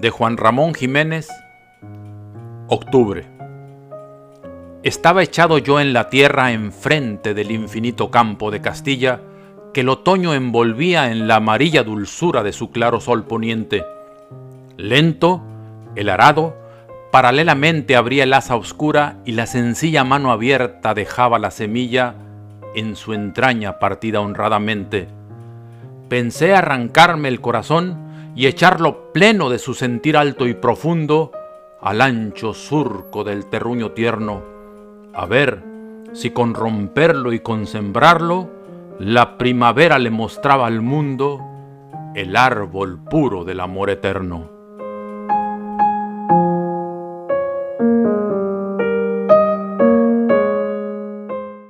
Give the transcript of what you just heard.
de Juan Ramón Jiménez, octubre. Estaba echado yo en la tierra enfrente del infinito campo de Castilla, que el otoño envolvía en la amarilla dulzura de su claro sol poniente. Lento, el arado, paralelamente abría el asa oscura y la sencilla mano abierta dejaba la semilla en su entraña partida honradamente. Pensé arrancarme el corazón y echarlo pleno de su sentir alto y profundo al ancho surco del terruño tierno, a ver si con romperlo y con sembrarlo, la primavera le mostraba al mundo el árbol puro del amor eterno.